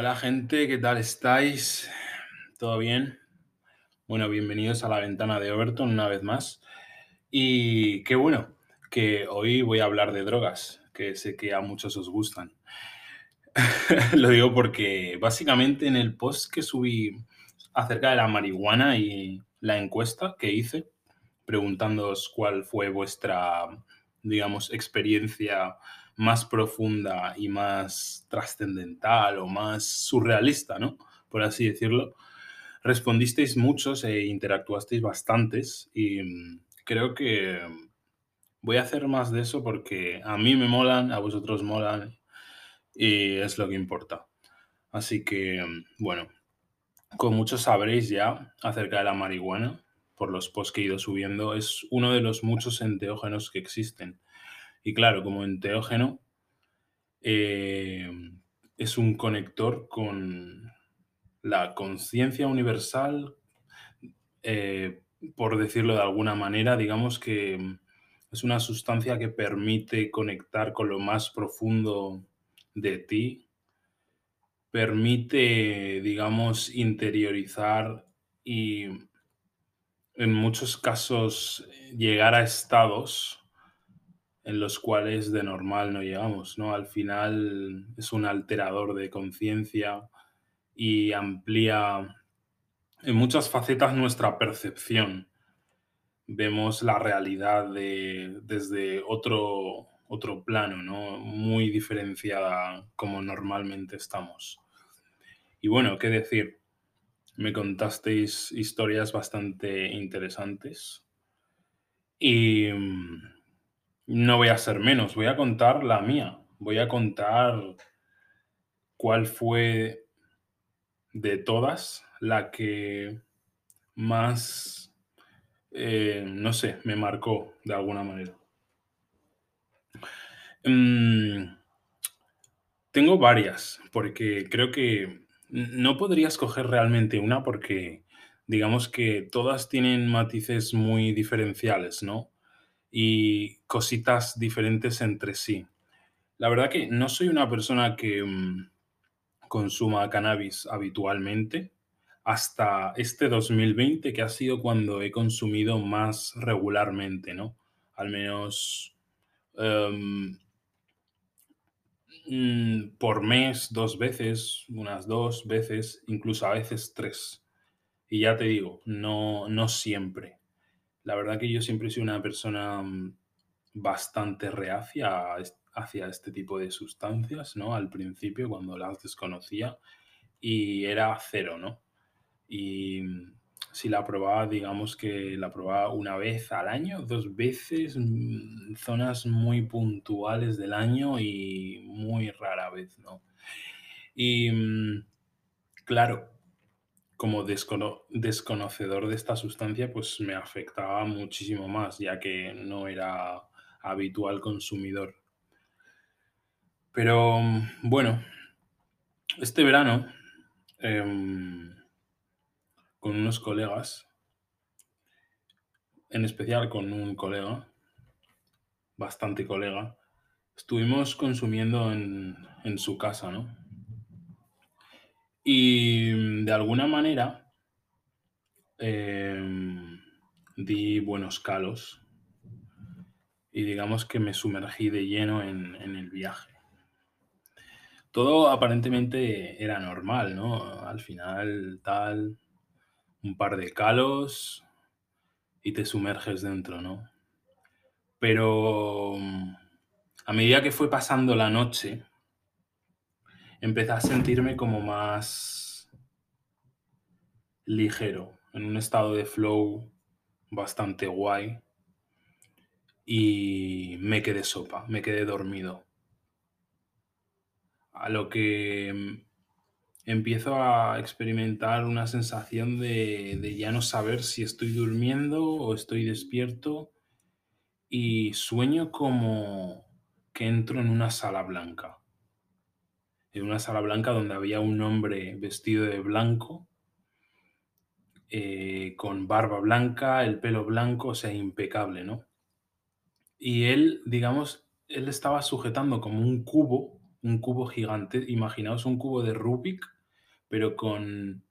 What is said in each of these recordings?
Hola gente, ¿qué tal estáis? ¿Todo bien? Bueno, bienvenidos a la ventana de Overton una vez más. Y qué bueno que hoy voy a hablar de drogas, que sé que a muchos os gustan. Lo digo porque básicamente en el post que subí acerca de la marihuana y la encuesta que hice, preguntándoos cuál fue vuestra, digamos, experiencia más profunda y más trascendental o más surrealista, ¿no? Por así decirlo. Respondisteis muchos e interactuasteis bastantes y mm, creo que voy a hacer más de eso porque a mí me molan, a vosotros molan y es lo que importa. Así que, mm, bueno, como muchos sabréis ya acerca de la marihuana, por los posts que he ido subiendo, es uno de los muchos enteógenos que existen. Y claro, como enteógeno, eh, es un conector con la conciencia universal, eh, por decirlo de alguna manera, digamos que es una sustancia que permite conectar con lo más profundo de ti, permite, digamos, interiorizar y en muchos casos llegar a estados en los cuales de normal no llegamos, ¿no? Al final es un alterador de conciencia y amplía en muchas facetas nuestra percepción. Vemos la realidad de, desde otro, otro plano, ¿no? Muy diferenciada como normalmente estamos. Y bueno, qué decir, me contasteis historias bastante interesantes y no voy a ser menos, voy a contar la mía, voy a contar cuál fue de todas la que más, eh, no sé, me marcó de alguna manera. Mm, tengo varias, porque creo que no podría escoger realmente una porque digamos que todas tienen matices muy diferenciales, ¿no? Y cositas diferentes entre sí. La verdad que no soy una persona que mm, consuma cannabis habitualmente hasta este 2020, que ha sido cuando he consumido más regularmente, ¿no? Al menos em, Mm, por mes, dos veces, unas dos veces, incluso a veces tres. Y ya te digo, no, no siempre. La verdad que yo siempre sido una persona mm, bastante reacia hacia este tipo de sustancias, ¿no? Al principio, cuando las desconocía, y era cero, ¿no? Y mm, si la probaba, digamos que la probaba una vez al año, dos veces, en zonas muy puntuales del año y muy rara vez, ¿no? Y mm, claro, como desconocedor de esta sustancia, pues me afectaba muchísimo más, ya que no era habitual consumidor. Pero bueno, este verano... Em, con unos colegas, en especial con un colega, bastante colega, estuvimos consumiendo en, su casa, ¿no? Y de alguna manera em, di buenos calos y digamos que me sumergí de lleno en, en el viaje. Todo aparentemente era normal, ¿no? Al final, tal, un par de calos y te sumerges dentro, ¿no? Pero mm, a medida que fue pasando la noche, empecé a sentirme como más ligero, en un estado de flow bastante guay. Y me quedé sopa, me quedé dormido. A lo que mm, empiezo a experimentar una sensación de, ya no saber si estoy durmiendo o estoy despierto y sueño como que entro en una sala blanca. En una sala blanca donde había un hombre vestido de blanco, eh, con barba blanca, el pelo blanco, o sea, impecable, ¿no? Y él, digamos, él estaba sujetando como un cubo un cubo gigante. Imaginaos un cubo de Rubik, pero con,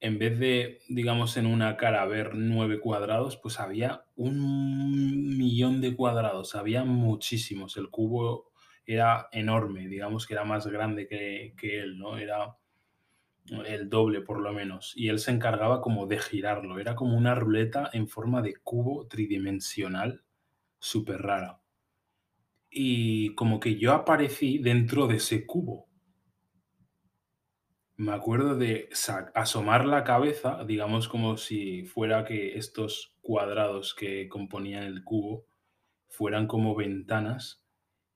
en vez de, digamos, en una cara ver nueve cuadrados, pues había un millón de cuadrados, había muchísimos. El cubo era enorme, digamos que era más grande que, que él, ¿no? Era el doble por lo menos. Y él se encargaba como de girarlo. Era como una ruleta en forma de cubo tridimensional, súper rara. Y como que yo aparecí dentro de ese cubo. Me acuerdo de asomar la cabeza, digamos como si fuera que estos cuadrados que componían el cubo fueran como ventanas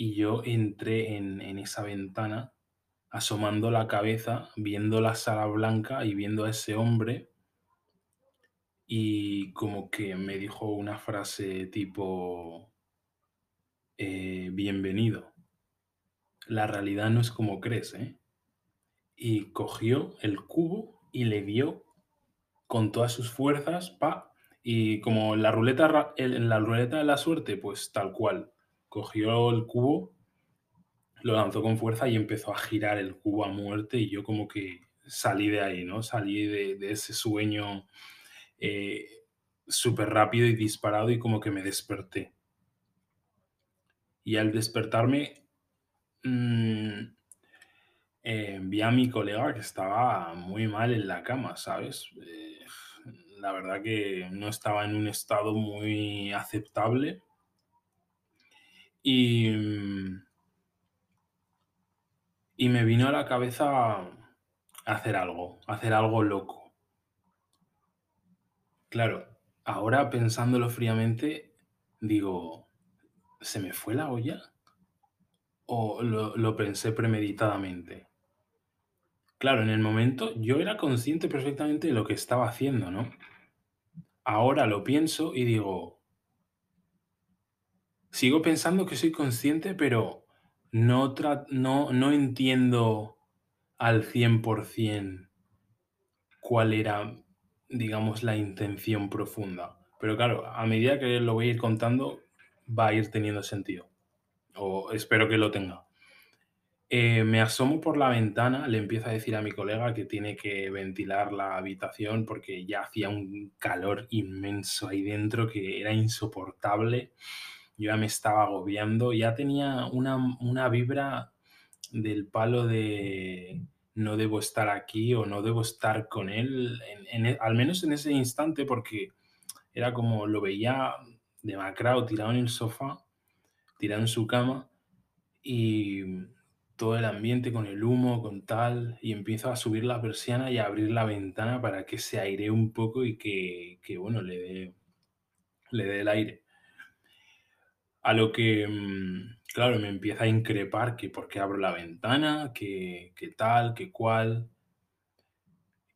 y yo entré en, esa ventana asomando la cabeza, viendo la sala blanca y viendo a ese hombre y como que me dijo una frase tipo, eh, bienvenido, la realidad no es como crees, ¿eh? Y cogió el cubo y le dio con todas sus fuerzas, pa, y como la ruleta, la ruleta de la suerte, pues tal cual, cogió el cubo, lo lanzó con fuerza y empezó a girar el cubo a muerte y yo como que salí de ahí, ¿no? Salí de, ese sueño eh, súper rápido y disparado y como que me desperté. Y al despertarme, mm, eh, vi a mi colega que estaba muy mal en la cama, ¿sabes? Eh, la verdad que no estaba en un estado muy aceptable y, mm, y me vino a la cabeza hacer algo, hacer algo loco. Claro, ahora pensándolo fríamente, digo, ¿se me fue la olla? ¿O lo, lo pensé premeditadamente? Claro, en el momento yo era consciente perfectamente de lo que estaba haciendo, ¿no? Ahora lo pienso y digo, sigo pensando que soy consciente, pero no, tra- no, no entiendo al 100% cuál era, digamos, la intención profunda. Pero claro, a medida que lo voy a ir contando, va a ir teniendo sentido. O espero que lo tenga. Eh, me asomo por la ventana, le empiezo a decir a mi colega que tiene que ventilar la habitación porque ya hacía un calor inmenso ahí dentro que era insoportable. Yo ya me estaba agobiando, ya tenía una, una vibra del palo de no debo estar aquí o no debo estar con él, en- e- al menos en ese instante, porque era como lo veía demacrado, tirado en el sofá, tirado en su cama y todo el ambiente con el humo, con tal, y empiezo a subir la persiana y a abrir la ventana para que se airee un poco y que, que, bueno, le dé, le dé el aire. A lo que, mm, claro, me empieza a increpar que por qué abro la ventana, que, que tal, que cual.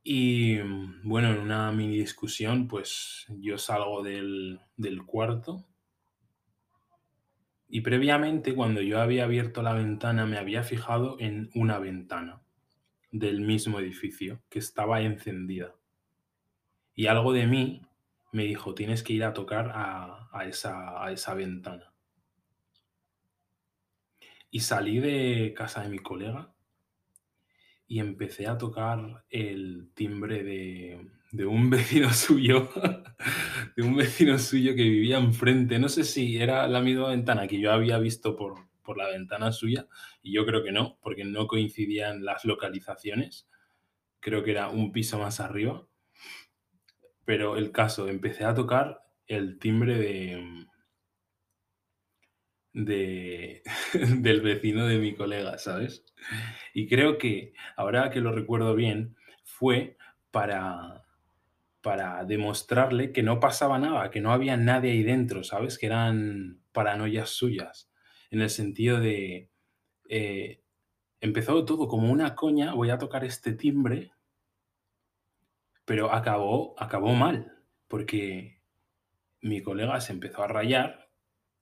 Y mm, bueno, en una mini discusión, pues yo salgo del, del cuarto y previamente, cuando yo había abierto la ventana, me había fijado en una ventana. del mismo edificio, que estaba encendida. Y algo de mí me dijo, tienes que ir a tocar a, a esa, a esa ventana. Y salí de casa de mi colega y empecé a tocar el timbre de, de un vecino suyo, de un vecino suyo que vivía enfrente. No sé si era la misma ventana que yo había visto por, por la ventana suya, y yo creo que no, porque no coincidían las localizaciones. Creo que era un piso más arriba. Pero el caso, empecé a tocar el timbre de, de, del vecino de mi colega, ¿sabes? Y creo que, ahora que lo recuerdo bien, fue para, para demostrarle que no pasaba nada, que no había nadie ahí dentro, ¿sabes? Que eran paranoias suyas, en el sentido de, eh, empezó todo como una coña, voy a tocar este timbre, pero acabó, acabó mal, porque mi colega se empezó a rayar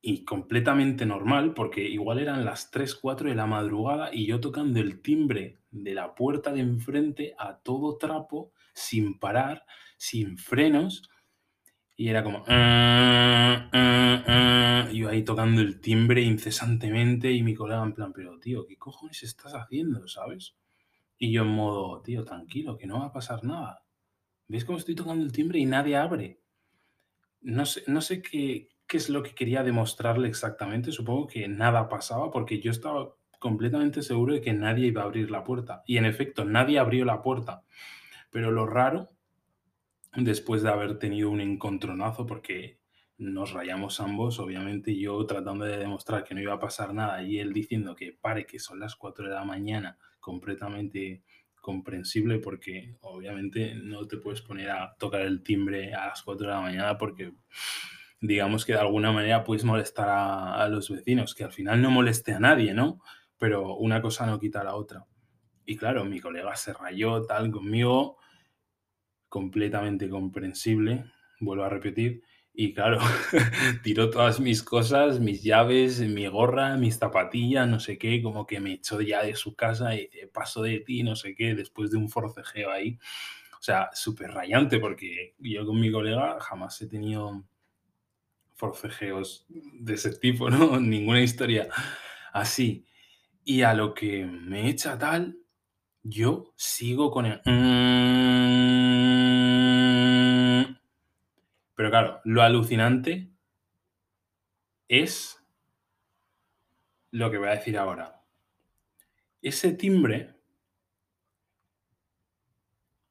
y completamente normal, porque igual eran las 3 4 de la madrugada y yo tocando el timbre de la puerta de enfrente a todo trapo, sin parar, sin frenos, Y era como... "Ah, ah, ah", y yo ahí tocando el timbre incesantemente y mi colega en plan, pero tío, ¿qué cojones estás haciendo? ¿Sabes? Y yo en modo, tío, tranquilo, que no va a pasar nada. ¿Ves cómo estoy tocando el timbre y nadie abre? No sé, no sé qué, qué es lo que quería demostrarle exactamente. Supongo que nada pasaba porque yo estaba completamente seguro de que nadie iba a abrir la puerta. Y en efecto, nadie abrió la puerta. Pero lo raro, después de haber tenido un encontronazo, porque nos rayamos ambos, obviamente yo tratando de demostrar que no iba a pasar nada y él diciendo que pare, que son las 4 de la mañana, completamente comprensible porque obviamente no te puedes poner a tocar el timbre a las 4 de la mañana porque digamos que de alguna manera puedes molestar a, a los vecinos, que al final no moleste a nadie, ¿no? Pero una cosa no quita la otra. Y claro, mi colega se rayó tal conmigo, completamente comprensible, vuelvo a repetir, y claro, tiró todas mis cosas, mis llaves, mi gorra, mis zapatillas, no sé qué, como que me echó ya de su casa y dice, paso de ti, no sé qué, después de un forcejeo ahí. O sea, súper rayante porque yo con mi colega jamás he tenido forcejeos de ese tipo, ¿no? Ninguna historia así. Y a lo que me echa tal, yo sigo con el... "Mm". Pero claro, lo alucinante es lo que voy a decir ahora. Ese timbre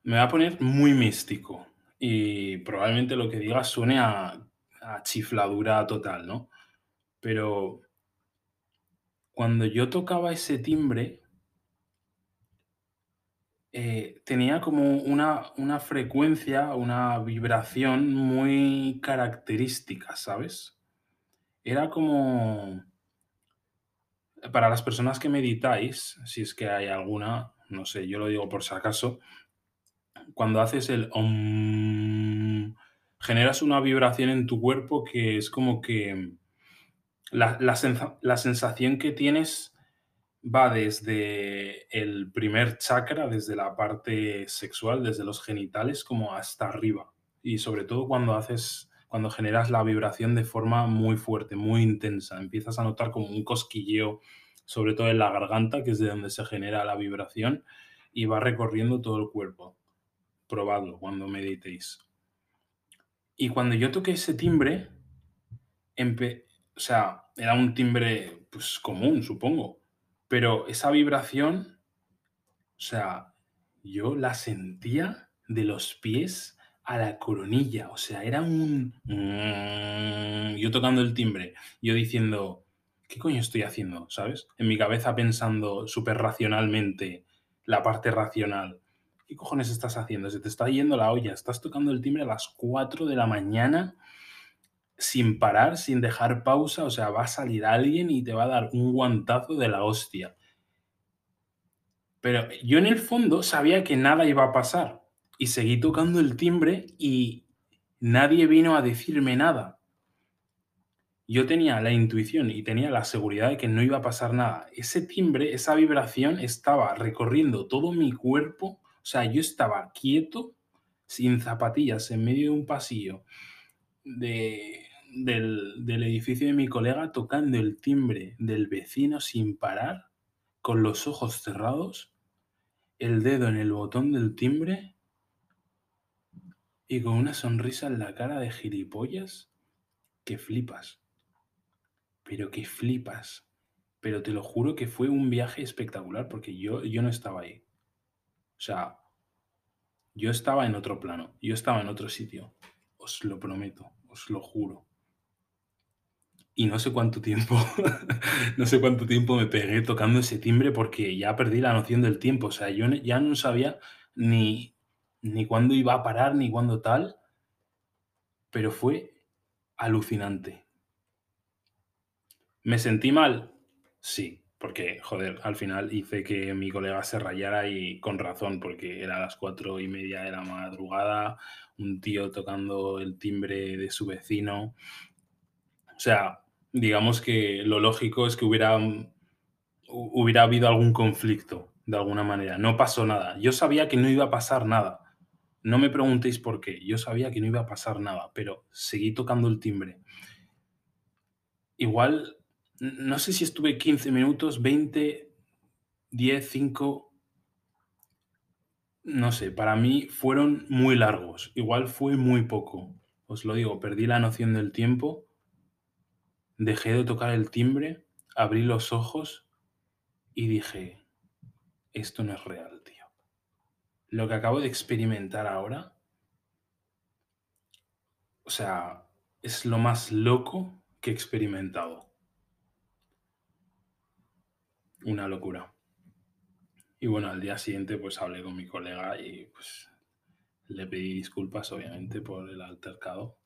me va a poner muy místico y probablemente lo que diga suene a, a chifladura total, ¿no? Pero cuando yo tocaba ese timbre, eh, tenía como una, una frecuencia, una vibración muy característica, ¿sabes? Era como, para las personas que meditáis, si es que hay alguna, no sé, yo lo digo por si acaso, cuando haces el om, generas una vibración en tu cuerpo que es como que la, la senza- la sensación que tienes va desde el primer chakra, desde la parte sexual, desde los genitales, como hasta arriba. Y sobre todo cuando haces, cuando generas la vibración de forma muy fuerte, muy intensa, empiezas a notar como un cosquilleo, sobre todo en la garganta, que es de donde se genera la vibración, y va recorriendo todo el cuerpo. Probadlo cuando meditéis. Y cuando yo toqué ese timbre, o sea, era un timbre pues común, supongo, pero esa vibración, o sea, yo la sentía de los pies a la coronilla, o sea, era un... mm, Yo tocando el timbre, yo diciendo, ¿qué coño estoy haciendo? ¿Sabes? En mi cabeza pensando súper racionalmente la parte racional. ¿Qué cojones estás haciendo? Se te está yendo la olla, estás tocando el timbre a las 4 de la mañana sin parar, sin dejar pausa, o sea, va a salir alguien y te va a dar un guantazo de la hostia. Pero yo en el fondo sabía que nada iba a pasar y seguí tocando el timbre y nadie vino a decirme nada. Yo tenía la intuición y tenía la seguridad de que no iba a pasar nada. Ese timbre, esa vibración estaba recorriendo todo mi cuerpo, o sea, yo estaba quieto, sin zapatillas, en medio de un pasillo de, del, del edificio de mi colega tocando el timbre del vecino sin parar, con los ojos cerrados, el dedo en el botón del timbre y con una sonrisa en la cara de gilipollas que flipas. Pero que flipas. Pero te lo juro que fue un viaje espectacular porque yo, yo no estaba ahí. O sea, yo estaba en otro plano, yo estaba en otro sitio. Os lo prometo, os lo juro. Y no sé cuánto tiempo, no sé cuánto tiempo me pegué tocando ese timbre porque ya perdí la noción del tiempo. O sea, yo ya no sabía ni, ni cuándo iba a parar, ni cuándo tal, pero fue alucinante. ¿Me sentí mal? Sí, porque, joder, al final hice que mi colega se rayara y con razón, porque era las cuatro y media de la madrugada, un tío tocando el timbre de su vecino. O sea, digamos que lo lógico es que hubiera, hu- hubiera habido algún conflicto, de alguna manera. No pasó nada. Yo sabía que no iba a pasar nada, No me preguntéis por qué. Yo sabía que no iba a pasar nada, pero seguí tocando el timbre. Igual, no sé si estuve 15 minutos, 20, 10, 5. No sé, para mí fueron muy largos. Igual fue muy poco. Os lo digo, perdí la noción del tiempo. Dejé de tocar el timbre, abrí los ojos y dije, esto no es real, tío. Lo que acabo de experimentar ahora, o sea, es lo más loco que he experimentado. Una locura. Y bueno, al día siguiente pues hablé con mi colega y pues le pedí disculpas obviamente por el altercado.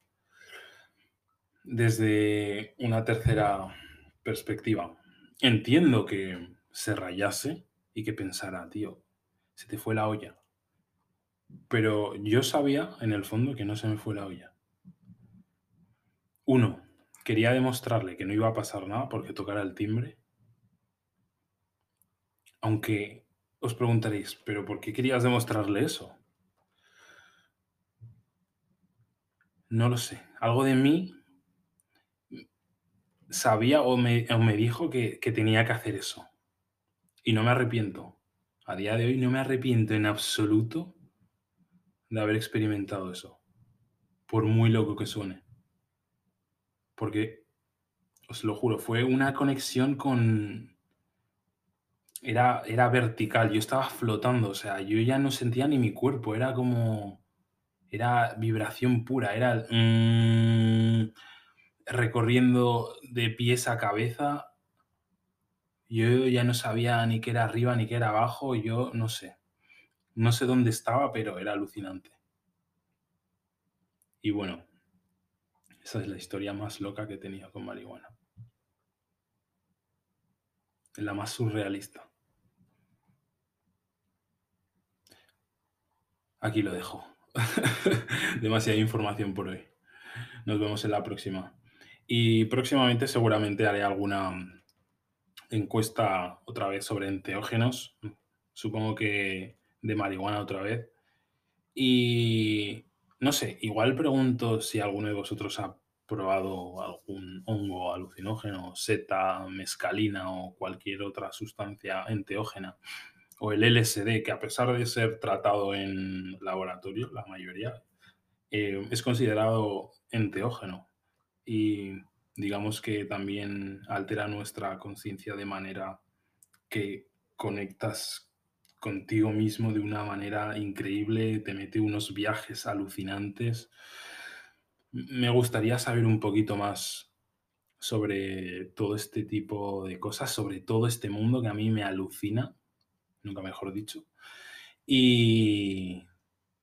Desde una tercera perspectiva, entiendo que se rayase y que pensara, tío, se te fue la olla. Pero yo sabía en el fondo que no se me fue la olla. Uno, quería demostrarle que no iba a pasar nada porque tocara el timbre. Aunque os preguntaréis, ¿pero por qué querías demostrarle eso? No lo sé. Algo de mí sabía o me, dijo que tenía que hacer eso. Y no me arrepiento. A día de hoy no me arrepiento en absoluto de haber experimentado eso. Por muy loco que suene. Porque, os lo juro, fue una conexión con... Era, era vertical, yo estaba flotando, o sea, yo ya no sentía ni mi cuerpo, era como... Era vibración pura, era... mm, recorriendo de pies a cabeza. Yo ya no sabía ni qué era arriba ni qué era abajo, yo no sé. No sé dónde estaba, pero era alucinante. Y bueno, esa es la historia más loca que he tenido con marihuana. La más surrealista. Aquí lo dejo. Demasiada información por hoy. Nos vemos en la próxima. Y próximamente seguramente haré alguna encuesta otra vez sobre enteógenos. Supongo que de marihuana otra vez. Y no sé, igual pregunto si alguno de vosotros ha probado algún hongo alucinógeno, seta, mescalina o cualquier otra sustancia enteógena. O el LSD, que a pesar de ser tratado en laboratorio, la mayoría, eh, es considerado enteógeno. Y digamos que también altera nuestra conciencia de manera que conectas contigo mismo de una manera increíble, te mete unos viajes alucinantes. Me gustaría saber un poquito más sobre todo este tipo de cosas, sobre todo este mundo que a mí me alucina, nunca mejor dicho. Y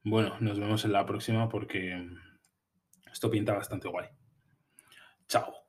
bueno, nos vemos en la próxima porque esto pinta bastante guay. Chao.